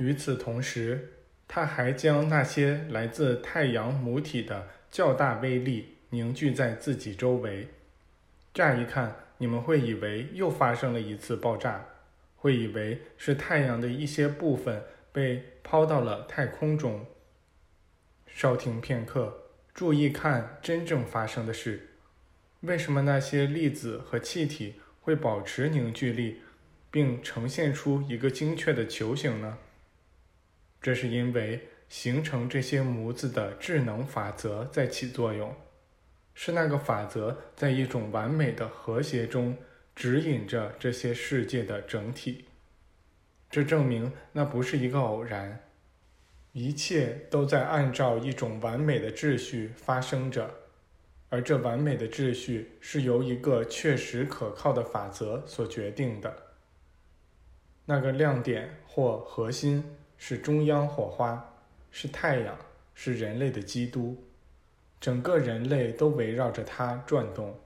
与此同时，它还将那些来自太阳母体的较大微粒凝聚在自己周围。乍一看，你们会以为又发生了一次爆炸，会以为是太阳的一些部分被抛到了太空中。稍停片刻，注意看真正发生的事。为什么那些粒子和气体会保持凝聚力，并呈现出一个精确的球形呢？这是因为形成这些模子的智能法则在起作用，是那个法则在一种完美的和谐中指引着这些世界的整体。这证明那不是一个偶然，一切都在按照一种完美的秩序发生着。而这完美的秩序是由一个确实可靠的法则所决定的。那个亮点或核心是中央火花，是太阳，是人类的基督，整个人类都围绕着它转动。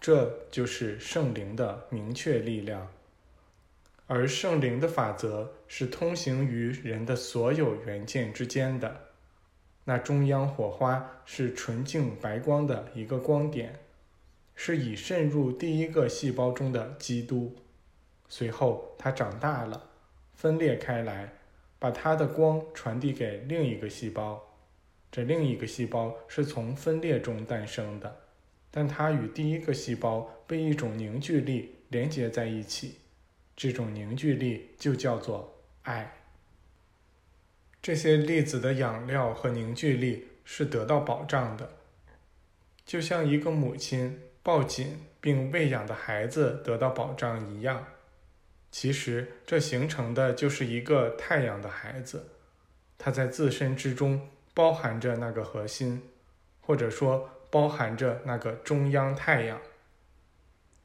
这就是圣灵的明确力量，而圣灵的法则是通行于人的所有元件之间的。那中央火花是纯净白光的一个光点，是已渗入第一个细胞中的基督。随后它长大了，分裂开来，把它的光传递给另一个细胞。这另一个细胞是从分裂中诞生的，但它与第一个细胞被一种凝聚力连接在一起，这种凝聚力就叫做爱。这些粒子的养料和凝聚力是得到保障的，就像一个母亲抱紧并喂养的孩子得到保障一样。其实，这形成的就是一个太阳的孩子，它在自身之中包含着那个核心，或者说包含着那个中央太阳。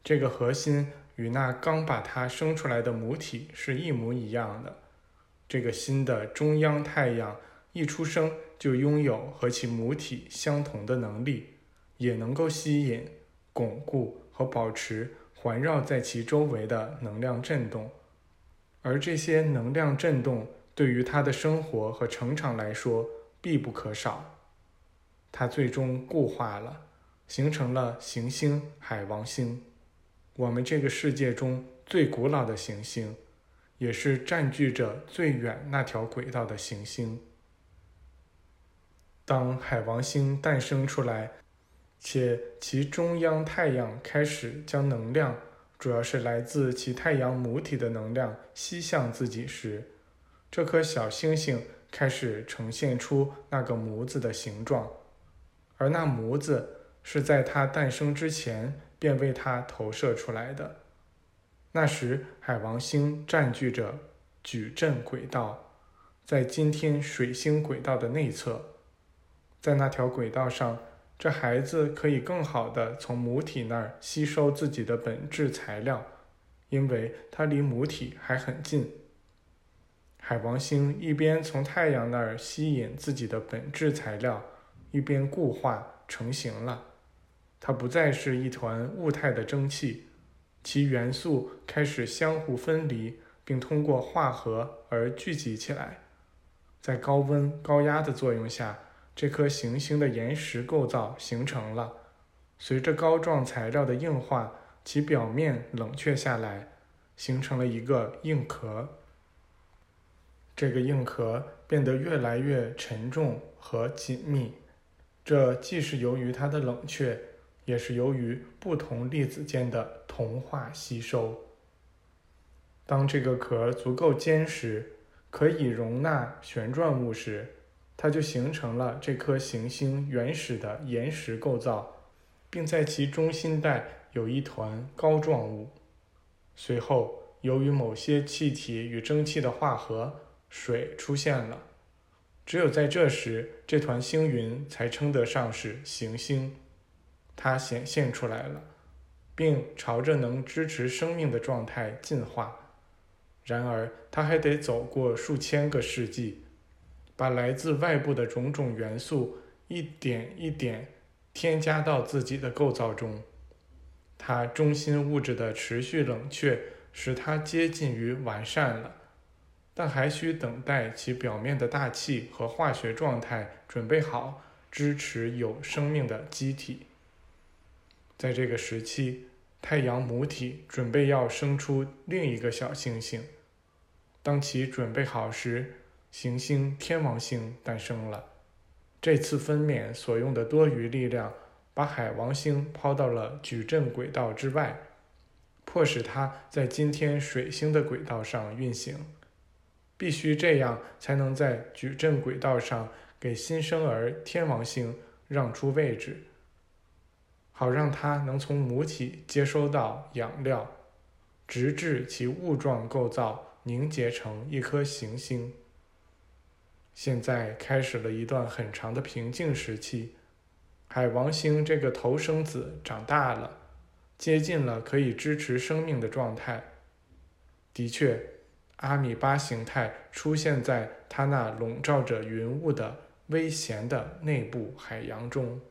这个核心与那刚把它生出来的母体是一模一样的。这个新的中央太阳一出生就拥有和其母体相同的能力，也能够吸引、巩固和保持环绕在其周围的能量振动，而这些能量振动对于它的生活和成长来说必不可少。它最终固化了，形成了行星海王星，我们这个世界中最古老的行星。也是占据着最远那条轨道的行星。当海王星诞生出来，且其中央太阳开始将能量，主要是来自其太阳母体的能量吸向自己时，这颗小星星开始呈现出那个模子的形状，而那模子是在它诞生之前便为它投射出来的。那时，海王星占据着矩阵轨道，在今天水星轨道的内侧。在那条轨道上，这孩子可以更好地从母体那儿吸收自己的本质材料，因为它离母体还很近。海王星一边从太阳那儿吸引自己的本质材料，一边固化成型了。它不再是一团物态的蒸汽。其元素开始相互分离，并通过化合而聚集起来。在高温高压的作用下，这颗行星的岩石构造形成了。随着膏状材料的硬化，其表面冷却下来，形成了一个硬壳。这个硬壳变得越来越沉重和紧密，这既是由于它的冷却。也是由于不同粒子间的同化吸收。当这个壳足够坚实，可以容纳旋转物时，它就形成了这颗行星原始的岩石构造，并在其中心带有一团膏状物。随后，由于某些气体与蒸汽的化合，水出现了。只有在这时，这团星云才称得上是行星。它显现出来了，并朝着能支持生命的状态进化。然而，它还得走过数千个世纪，把来自外部的种种元素一点一点添加到自己的构造中。它中心物质的持续冷却使它接近于完善了。但还需等待其表面的大气和化学状态准备好，支持有生命的机体。在这个时期，太阳母体准备要生出另一个小行星。当其准备好时，行星天王星诞生了。这次分娩所用的多余力量，把海王星抛到了矩阵轨道之外，迫使它在今天水星的轨道上运行。必须这样，才能在矩阵轨道上给新生儿天王星让出位置，好让它能从母体接收到养料，直至其物状构造凝结成一颗行星。现在开始了一段很长的平静时期，海王星这个头生子长大了，接近了可以支持生命的状态。的确。阿米巴形态出现在它那笼罩着云雾的微咸的内部海洋中。